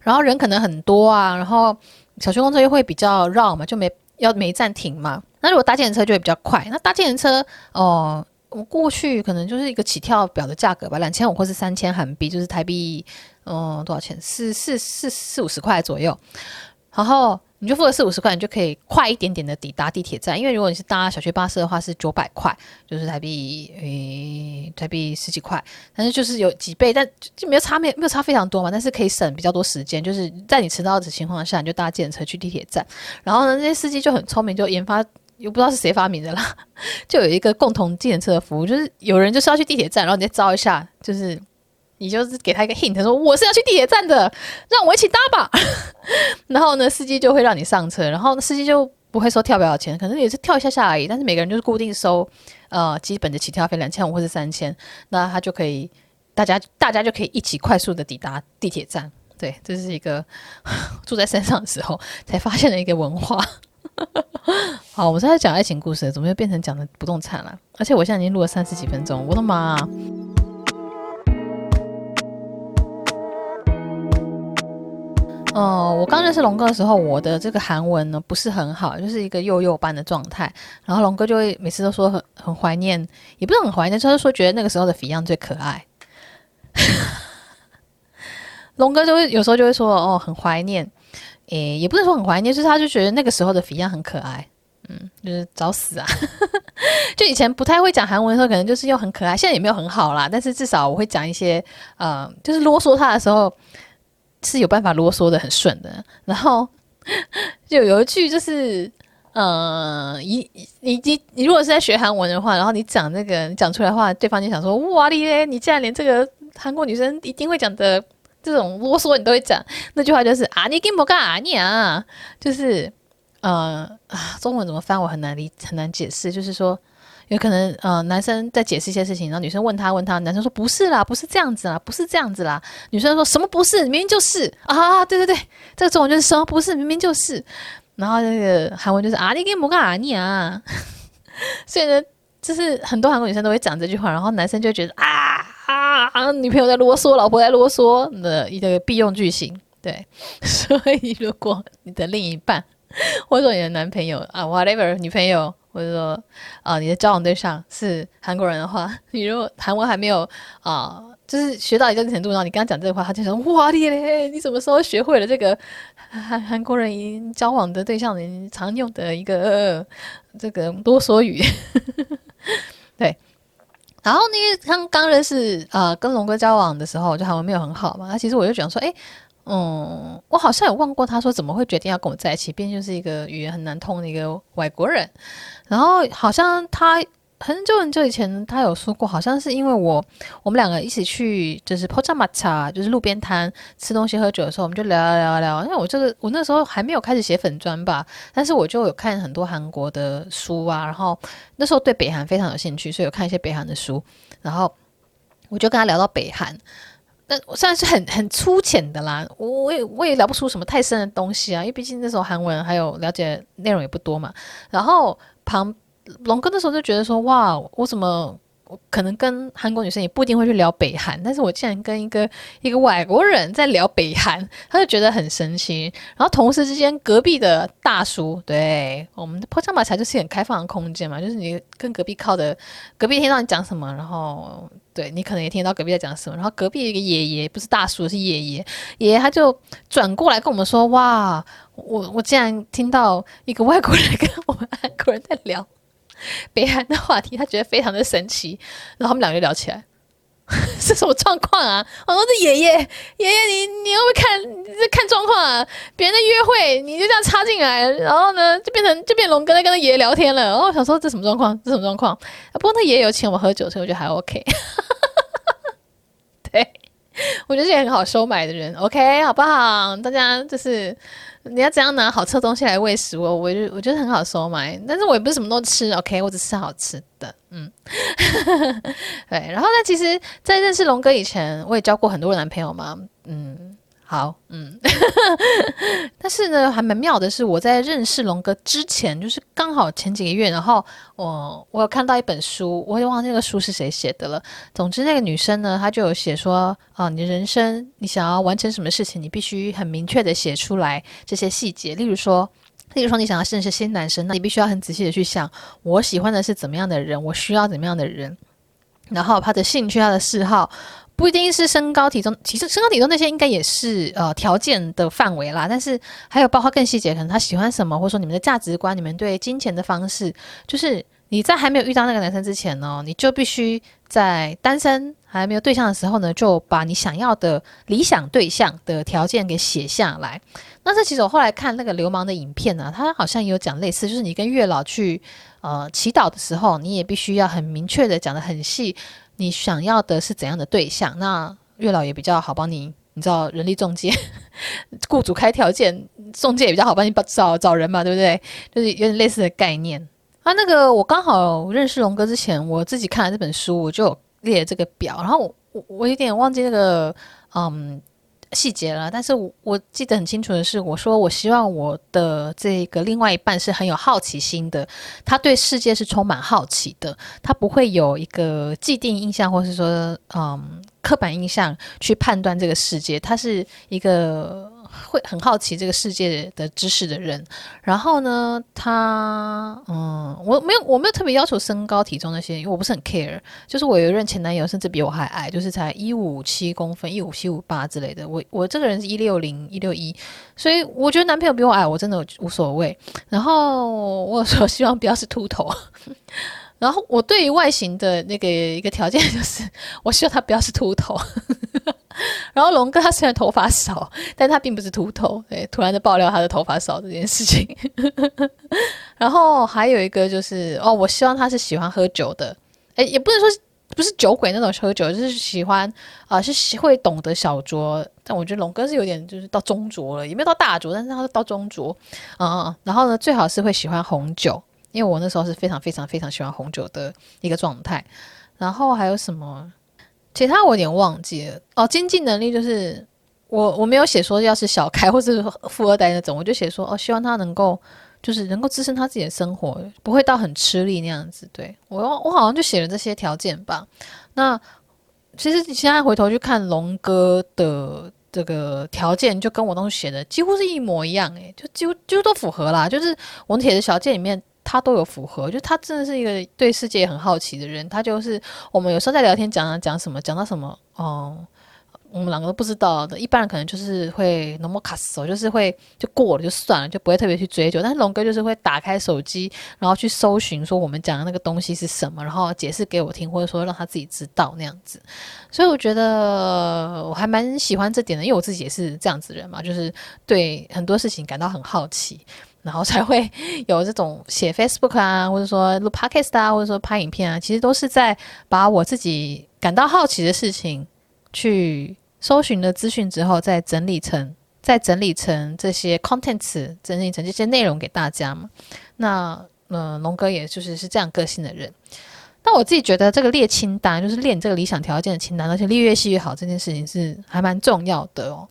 然后人可能很多啊，然后小区公车又会比较绕嘛，就没要没站停嘛。那如果搭计程车就会比较快，那搭计程车哦，我过去可能就是一个起跳表的价格吧，两千五或是三千韩币，就是台币嗯多少钱？四四四四五十块左右，然后。你就付了四五十块，你就可以快一点点的抵达地铁站。因为如果你是搭小区巴士的话，是九百块，就是台币诶，台币十几块。但是就是有几倍，但就没有差没没有差非常多嘛。但是可以省比较多时间，就是在你迟到的情况下，你就搭计程车去地铁站。然后呢，那些司机就很聪明，就研发，又不知道是谁发明的啦，就有一个共同计程车的服务，就是有人就是要去地铁站，然后你再招一下，就是。你就是给他一个 hint，说我是要去地铁站的，让我一起搭吧。然后呢，司机就会让你上车，然后司机就不会收跳表的钱，可能也是跳一下下而已。但是每个人就是固定收，呃，基本的起跳费两千五或是三千，那他就可以，大家大家就可以一起快速的抵达地铁站。对，这是一个 住在山上的时候才发现的一个文化。好，我们现在讲爱情故事，怎么又变成讲的不动产了？而且我现在已经录了三十几分钟，我的妈！哦，我刚认识龙哥的时候，我的这个韩文呢不是很好，就是一个幼幼班的状态。然后龙哥就会每次都说很很怀念，也不是很怀念，就是说觉得那个时候的 Fion 最可爱。龙哥就会有时候就会说哦，很怀念，诶，也不是说很怀念，就是他就觉得那个时候的 Fion 很可爱，嗯，就是找死啊。就以前不太会讲韩文的时候，可能就是又很可爱，现在也没有很好啦。但是至少我会讲一些，呃，就是啰嗦他的时候是有办法啰嗦的很顺的。然后 就有一句就是，呃，你你你你如果是在学韩文的话，然后你讲那个你讲出来的话，对方就想说哇你嘞，你竟然连这个韩国女生一定会讲的这种啰嗦你都会讲。那句话就是啊，你给我干啊你啊，就是。呃啊，中文怎么翻我很难理很难解释，就是说有可能呃男生在解释一些事情，然后女生问他问他，男生说不是啦，不是这样子啦，不是这样子啦，女生说什么不是，明明就是。啊，对对对，这个中文就是什么不是，明明就是，然后那个韩文就是啊你给我干啊你啊，所以呢，就是很多韩国女生都会讲这句话，然后男生就觉得啊啊啊，女朋友在啰嗦，老婆在啰嗦的一个必用句型，对，所以如果你的另一半。或者说你的男朋友啊，whatever，女朋友，或者说啊，你的交往对象是韩国人的话，你如果韩文还没有啊，就是学到一定程度，然后你跟他讲这个话，他就说哇咧，你什么时候学会了这个韩 韩国人交往的对象人常用的一个、这个啰嗦语？对。然后那个刚刚认识啊，跟龙哥交往的时候，就韩文没有很好嘛，那其实我就讲说，哎。嗯，我好像有问过他说怎么会决定要跟我在一起，毕竟就是一个语言很难通的一个外国人。然后好像他很久很久以前他有说过，好像是因为我我们两个一起去就是 p o c h a m a c h a 就是路边摊吃东西喝酒的时候，我们就聊聊聊聊。因为我这个我那时候还没有开始写粉砖吧，但是我就有看很多韩国的书啊，然后那时候对北韩非常有兴趣，所以有看一些北韩的书，然后我就跟他聊到北韩，但我算是很很粗浅的啦，我我也我也聊不出什么太深的东西啊，因为毕竟那时候韩文还有了解内容也不多嘛。然后旁龙哥那时候就觉得说，哇，我怎么？我可能跟韩国女生也不一定会去聊北韩，但是我竟然跟一个一个外国人在聊北韩，他就觉得很神奇。然后同时之间，隔壁的大叔，对，我们的破枪马才就是很开放的空间嘛，就是你跟隔壁靠的，隔壁听到你讲什么，然后对你可能也听到隔壁在讲什么，然后隔壁一个爷爷不是大叔是爷爷，爷爷他就转过来跟我们说，哇，我我竟然听到一个外国人跟我们 韩国人在聊。北韩的话题，他觉得非常的神奇，然后他们两个就聊起来，是什么状况啊？我说这爷爷，爷爷你你会不会看这看状况啊？别人在约会，你就这样插进来，然后呢就变成就变龙哥在跟他爷爷聊天了。然后我想说这什么状况？这什么状况？不过他爷爷有请我们喝酒，所以我觉得还 OK。对，我觉得是一个很好收买的人，OK 好不好？大家就是。你要怎样拿好吃的东西来喂食我？我就我觉得很好收买，但是我也不是什么都吃，OK，我只吃好吃的，嗯，对。然后呢，其实，在认识龙哥以前，我也交过很多男朋友嘛，嗯。好，嗯，但是呢，还蛮妙的是，我在认识龙哥之前，就是刚好前几个月，然后我我有看到一本书，我也忘记那个书是谁写的了。总之，那个女生呢，她就有写说，啊，你的人生，你想要完成什么事情，你必须很明确的写出来这些细节。例如说，例如说，你想要认识新男生，那你必须要很仔细的去想，我喜欢的是怎么样的人，我需要怎么样的人，然后他的兴趣、他的嗜好。不一定是身高体重，其实身高体重那些应该也是呃条件的范围啦。但是还有包括更细节，可能他喜欢什么，或者说你们的价值观、你们对金钱的方式，就是你在还没有遇到那个男生之前呢，你就必须在单身还没有对象的时候呢，就把你想要的理想对象的条件给写下来。那这其实我后来看那个流氓的影片呢，他好像也有讲类似，就是你跟月老去呃祈祷的时候，你也必须要很明确的讲得很细。你想要的是怎样的对象？那月老也比较好帮你，你知道人力中介，雇主开条件，中介也比较好帮你找找人嘛，对不对？就是有点类似的概念。啊，那个我刚好认识龙哥之前，我自己看了这本书，我就列这个表，然后我我有点忘记那个嗯。细节了，但是我我记得很清楚的是，我说我希望我的这个另外一半是很有好奇心的，他对世界是充满好奇的，他不会有一个既定印象，或是说嗯刻板印象去判断这个世界，他是一个。会很好奇这个世界的知识的人，然后呢，他嗯，我没有我没有特别要求身高体重那些，因为我不是很 care。就是我有一任前男友，甚至比我还矮，就是才一五七公分，一五七五八之类的。我我这个人是一六零一六一，所以我觉得男朋友比我矮，我真的无所谓。然后我说希望不要是秃头。然后我对于外形的那个一个条件就是，我希望他不要是秃头。然后龙哥他虽然头发少，但他并不是秃头。对，突然的爆料他的头发少这件事情。然后还有一个就是哦，我希望他是喜欢喝酒的，诶，也不能说不是酒鬼那种喝酒，就是喜欢啊、呃，是会懂得小酌。但我觉得龙哥是有点就是到中酌了，也没有到大酌，但是他是到中酌。嗯，然后呢，最好是会喜欢红酒，因为我那时候是非常非常非常喜欢红酒的一个状态。然后还有什么？其他我有点忘记了哦。经济能力就是我我没有写说要是小开或是富二代那种，我就写说哦，希望他能够就是能够支撑他自己的生活，不会到很吃力那样子。对，我我好像就写了这些条件吧。那其实你现在回头去看龙哥的这个条件，就跟我当时写的几乎是一模一样，诶，就几乎几乎都符合啦。就是我写的小件里面。他都有符合，就他真的是一个对世界很好奇的人。他就是我们有时候在聊天讲讲什么，讲到什么，哦、嗯，我们两个都不知道的。一般人可能就是会 no more cast 就是会就过了就算了，就不会特别去追究。但是龙哥就是会打开手机，然后去搜寻说我们讲的那个东西是什么，然后解释给我听，或者说让他自己知道那样子。所以我觉得我还蛮喜欢这点的，因为我自己也是这样子的人嘛，就是对很多事情感到很好奇。然后才会 有这种写 Facebook 啊，或者说录 Podcast 啊，或者说拍影片啊，其实都是在把我自己感到好奇的事情去搜寻了资讯之后，再整理成再整理成这些 contents，整理成这些内容给大家嘛。那嗯、龙哥也就是是这样个性的人。那我自己觉得这个列清单，就是列这个理想条件的清单，而且列越细越好，这件事情是还蛮重要的哦。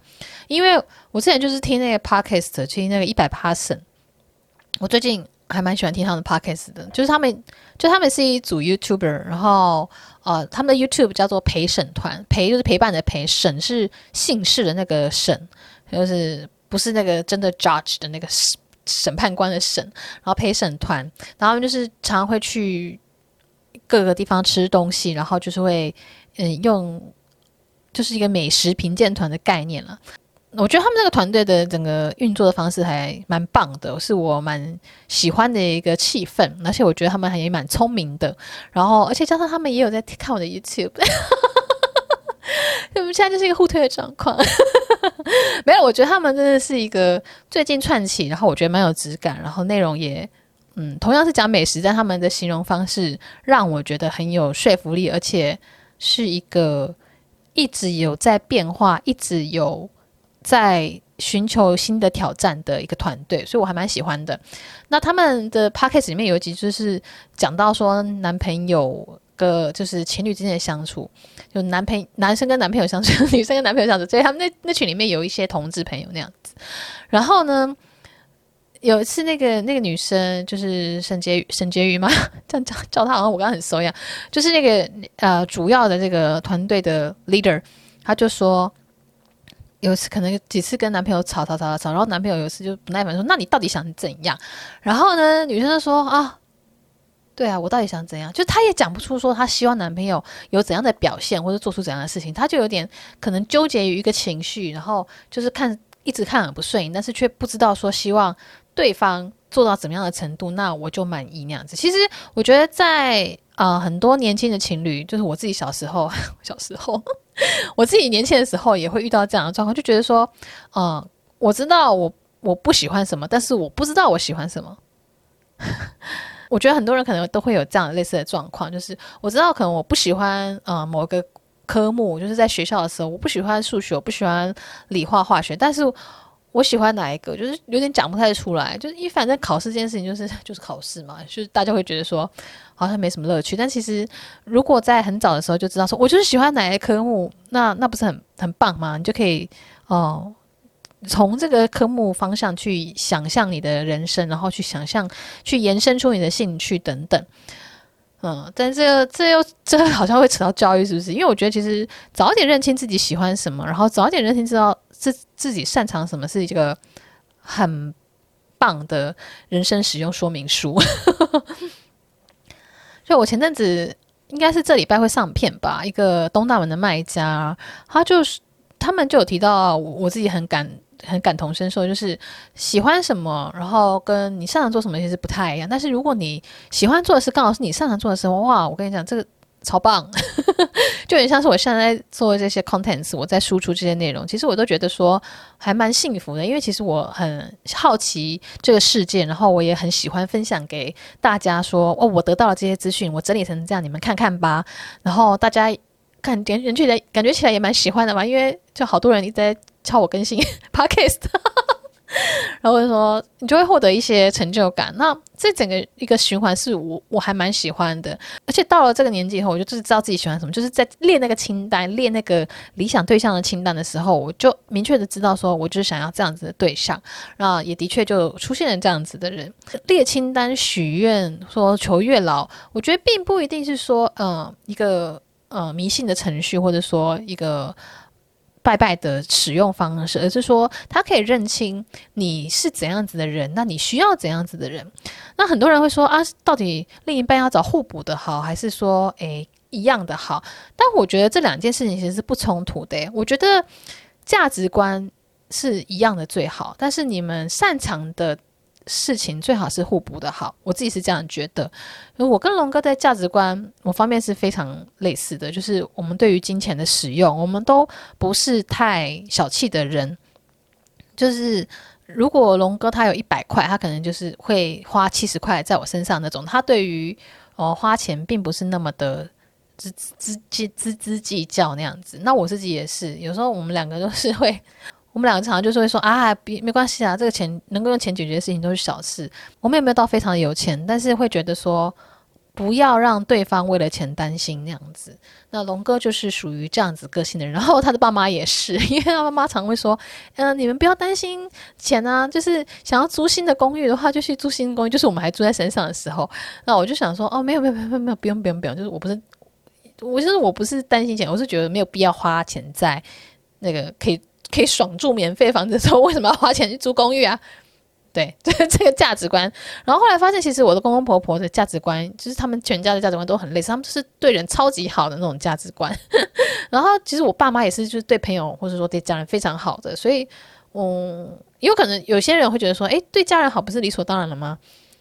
因为我之前就是听那个 Podcast，听那个一百 p a s s o n。我最近还蛮喜欢听他们的 podcast 的，就是他们，就他们是一组 YouTuber，然后呃，他们的 YouTube 叫做陪审团，陪就是陪伴的陪，审是姓氏的那个审，就是不是那个真的 judge 的那个审审判官的审，然后陪审团，然后就是常常会去各个地方吃东西，然后就是会嗯用就是一个美食评鉴团的概念了。我觉得他们那个团队的整个运作的方式还蛮棒的，是我蛮喜欢的一个气氛，而且我觉得他们还也蛮聪明的。然后，而且加上他们也有在看我的 YouTube，我们现在就是一个互推的状况。没有，我觉得他们真的是一个最近串起，然后我觉得蛮有质感，然后内容也嗯，同样是讲美食，但他们的形容方式让我觉得很有说服力，而且是一个一直有在变化，一直有。在寻求新的挑战的一个团队，所以我还蛮喜欢的。那他们的 podcast 里面有一集就是讲到说，男朋友跟就是情侣之间的相处，就男朋男生跟男朋友相处，女生跟男朋友相处，所以他们那那群里面有一些同志朋友那样子。然后呢，有一次那个那个女生就是沈婕，沈婕妤吗？这样叫叫她好像我刚刚很熟一样，就是那个呃主要的这个团队的 leader，他就说。有一次可能几次跟男朋友吵吵吵吵吵，然后男朋友有一次就不耐烦说：“那你到底想怎样？”然后呢，女生就说：“啊，对啊，我到底想怎样？”就她也讲不出说她希望男朋友有怎样的表现或者做出怎样的事情，她就有点可能纠结于一个情绪，然后就是看一直看很不顺眼，但是却不知道说希望对方做到怎么样的程度，那我就满意那样子。其实我觉得在啊、很多年轻的情侣，就是我自己小时候，小时候。我自己年轻的时候也会遇到这样的状况，就觉得说，嗯，我知道我我不喜欢什么，但是我不知道我喜欢什么。我觉得很多人可能都会有这样类似的状况，就是我知道可能我不喜欢呃某个科目，就是在学校的时候我不喜欢数学，我不喜欢理化化学，但是。我喜欢哪一个，就是有点讲不太出来。就是因为反正考试这件事情，就是 就是考试嘛，就是大家会觉得说好像没什么乐趣。但其实如果在很早的时候就知道说，我就是喜欢哪一科目，那那不是很很棒吗？你就可以哦，从这个科目方向去想象你的人生，然后去想象去延伸出你的兴趣等等。嗯，但这这又这好像会扯到教育，是不是？因为我觉得其实早一点认清自己喜欢什么，然后早一点认清知道自自己擅长什么，是一个很棒的人生使用说明书。就我前阵子应该是这礼拜会上片吧，一个东大门的卖家，他就是他们就有提到，我自己很感很感同身受，就是喜欢什么，然后跟你擅长做什么其实不太一样。但是如果你喜欢做的事刚好是你擅长做的事，哇，我跟你讲这个。超棒，就有点像是我现在在做这些 contents，我在输出这些内容，其实我都觉得说还蛮幸福的，因为其实我很好奇这个世界，然后我也很喜欢分享给大家说，哦，我得到了这些资讯，我整理成这样，你们看看吧。然后大家看点人觉得感觉起来也蛮喜欢的嘛，因为就好多人一直在敲我更新 podcast。然后就说，你就会获得一些成就感。那这整个一个循环是我我还蛮喜欢的。而且到了这个年纪以后，我就知道自己喜欢什么。就是在列那个清单、列那个理想对象的清单的时候，我就明确的知道说，我就是想要这样子的对象。然后也的确就出现了这样子的人。列清单、许愿、说求月老，我觉得并不一定是说，呃，一个呃迷信的程序，或者说一个。拜拜的使用方式，而是说他可以认清你是怎样子的人，那你需要怎样子的人。那很多人会说啊，到底另一半要找互补的好，还是说诶一样的好？但我觉得这两件事情其实是不冲突的。我觉得价值观是一样的最好，但是你们擅长的。事情最好是互补的好，我自己是这样觉得。我跟龙哥在价值观某方面是非常类似的，就是我们对于金钱的使用，我们都不是太小气的人。就是如果龙哥他有一百块，他可能就是会花七十块在我身上那种。他对于哦花钱并不是那么的錙錙錙錙錙计较那样子。那我自己也是，有时候我们两个都是会。我们两个常常就是会说啊，别没关系啊，这个钱能够用钱解决的事情都是小事。我们也没有到非常有钱，但是会觉得说不要让对方为了钱担心那样子。那龙哥就是属于这样子个性的人，然后他的爸妈也是，因为他妈妈常会说，嗯、你们不要担心钱啊，就是想要租新的公寓的话，就去租新公寓。就是我们还住在山上的时候，那我就想说，哦，没有没有没有没有，不用不用不用，就是我不是，我就是我不是担心钱，我是觉得没有必要花钱在那个可以。可以爽住免费房子的时候，为什么要花钱去租公寓啊？对，这 这个价值观。然后后来发现，其实我的公公婆婆的价值观，就是他们全家的价值观都很类似，他们就是对人超级好的那种价值观。然后其实我爸妈也是，就是对朋友或者说对家人非常好的。所以，嗯，有可能有些人会觉得说，诶，对家人好不是理所当然了吗？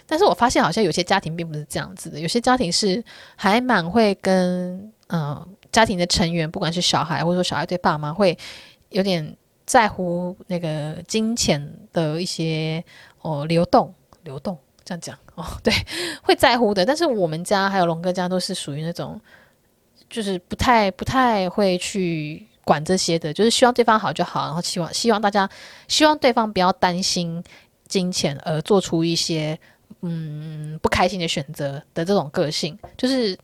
但是我发现好像有些家庭并不是这样子的，有些家庭是还蛮会跟嗯家庭的成员，不管是小孩或者说小孩对爸妈会。有点在乎那个金钱的一些哦流动，流动这样讲哦，对，会在乎的。但是我们家还有龙哥家都是属于那种，就是不太不太会去管这些的，就是希望对方好就好，然后希望希望大家希望对方不要担心金钱而做出一些嗯不开心的选择的这种个性，就是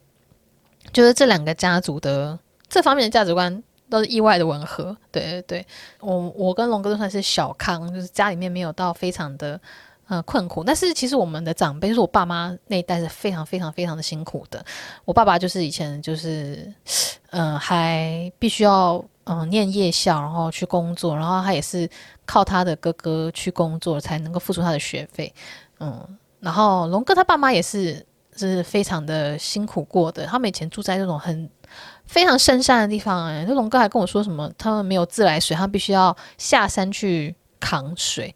就是这两个家族的这方面的价值观。都是意外的吻合，对对对，我我跟龙哥都算是小康，就是家里面没有到非常的呃困苦，但是其实我们的长辈，就是我爸妈那一代是非常非常非常的辛苦的。我爸爸就是以前就是嗯、还必须要嗯、念夜校，然后去工作，然后他也是靠他的哥哥去工作才能够付出他的学费，嗯，然后龙哥他爸妈也是是非常的辛苦过的，他们以前住在那种很。非常深山的地方哎、欸，那龙哥还跟我说什么？他们没有自来水，他们必须要下山去扛水，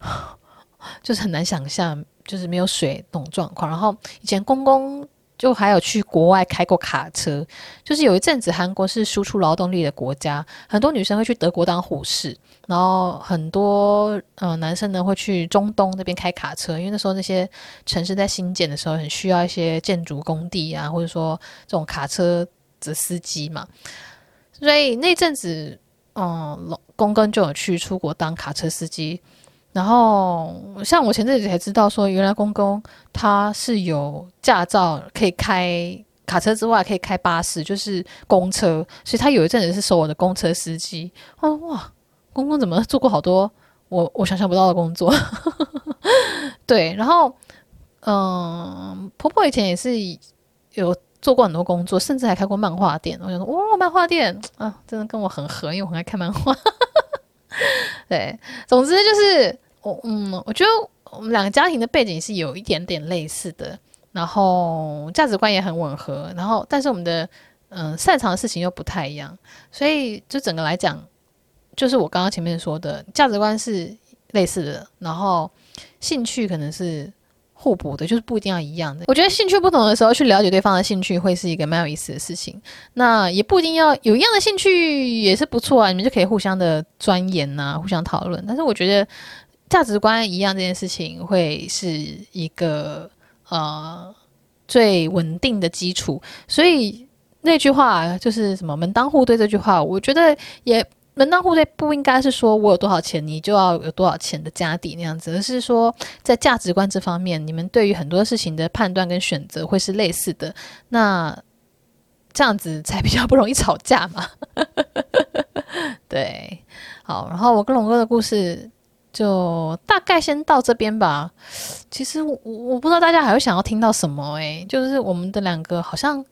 就是很难想象，就是没有水那种状况。然后以前公公就还有去国外开过卡车，就是有一阵子韩国是输出劳动力的国家，很多女生会去德国当护士，然后很多呃男生呢会去中东那边开卡车，因为那时候那些城市在新建的时候很需要一些建筑工地啊，或者说这种卡车。的司机嘛，所以那阵子，嗯，公公就有去出国当卡车司机。然后，像我前阵子才知道说，原来公公他是有驾照，可以开卡车之外，可以开巴士，就是公车。所以他有一阵子是收我的公车司机。哦，哇，公公怎么做过好多我我想象不到的工作？对，然后，嗯，婆婆以前也是有。做过很多工作，甚至还开过漫画店。我想说，哇，漫画店啊，真的跟我很合，因为我很爱看漫画。对，总之就是我，嗯，我觉得我们两个家庭的背景是有一点点类似的，然后价值观也很吻合，然后但是我们的嗯擅长的事情又不太一样，所以就整个来讲，就是我刚刚前面说的价值观是类似的，然后兴趣可能是互补的，就是不一定要一样的。我觉得兴趣不同的时候去了解对方的兴趣会是一个蛮有意思的事情。那也不一定要有一样的兴趣也是不错啊，你们就可以互相的钻研呐、啊，互相讨论。但是我觉得价值观一样这件事情会是一个呃最稳定的基础。所以那句话就是什么门当户对这句话，我觉得也。门当户对不应该是说我有多少钱，你就要有多少钱的家底那样子，而是说在价值观这方面，你们对于很多事情的判断跟选择会是类似的，那这样子才比较不容易吵架嘛。对，好，然后我跟龙哥的故事就大概先到这边吧。其实我我不知道大家还会想要听到什么诶、就是我们的两个好像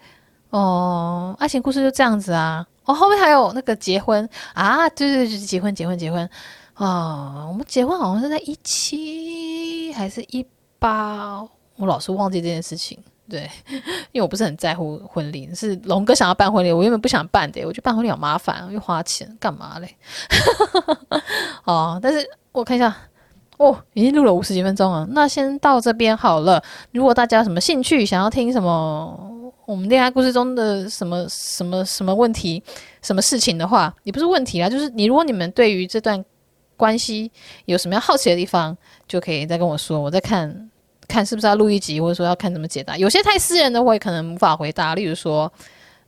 哦，爱情故事就这样子啊。哦，后面还有那个结婚啊，对对对，结婚结婚结婚啊！我们结婚好像是在一七还是一八，我老是忘记这件事情。对，因为我不是很在乎婚礼，是龙哥想要办婚礼，我原本不想办的，我觉得办婚礼好麻烦，又花钱，干嘛嘞？哦，但是我看一下，哦，已经录了五十几分钟了，那先到这边好了。如果大家有什么兴趣，想要听什么？我们恋爱故事中的什么什么什么问题、什么事情的话，也不是问题啦，就是你如果你们对于这段关系有什么样好奇的地方，就可以再跟我说，我再看看是不是要录一集，或者说要看怎么解答。有些太私人的，我也可能无法回答。例如说，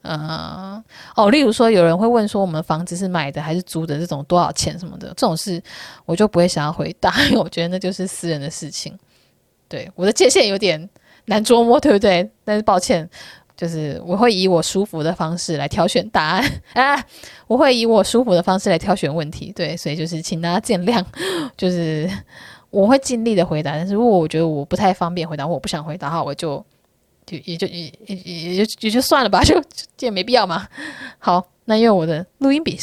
呃，哦，例如说有人会问说，我们房子是买的还是租的，这种多少钱什么的，这种事我就不会想要回答，因 为我觉得那就是私人的事情。对，我的界限有点难琢磨，对不对？但是抱歉。就是我会以我舒服的方式来挑选答案啊，我会以我舒服的方式来挑选问题，对，所以就是请大家见谅，就是我会尽力的回答，但是如果我觉得我不太方便回答，我不想回答的话，我就就也就也也也就也就算了吧，就这也没必要嘛。好，那因为我的录音笔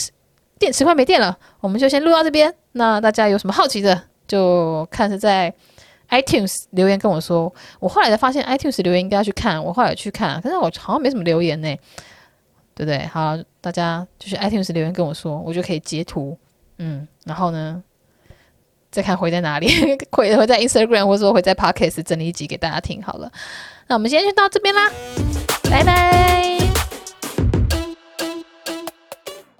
电池快没电了，我们就先录到这边。那大家有什么好奇的，就看是在。iTunes 留言跟我说，我后来才发现 iTunes 留言应该要去看，我后来去看，可是我好像没什么留言呢，对不对？好，大家就是 iTunes 留言跟我说，我就可以截图，嗯，然后呢，再看回在哪里，回回在 Instagram 或者说回在 Podcast 整理一集给大家听好了。那我们今天就到这边啦，拜拜。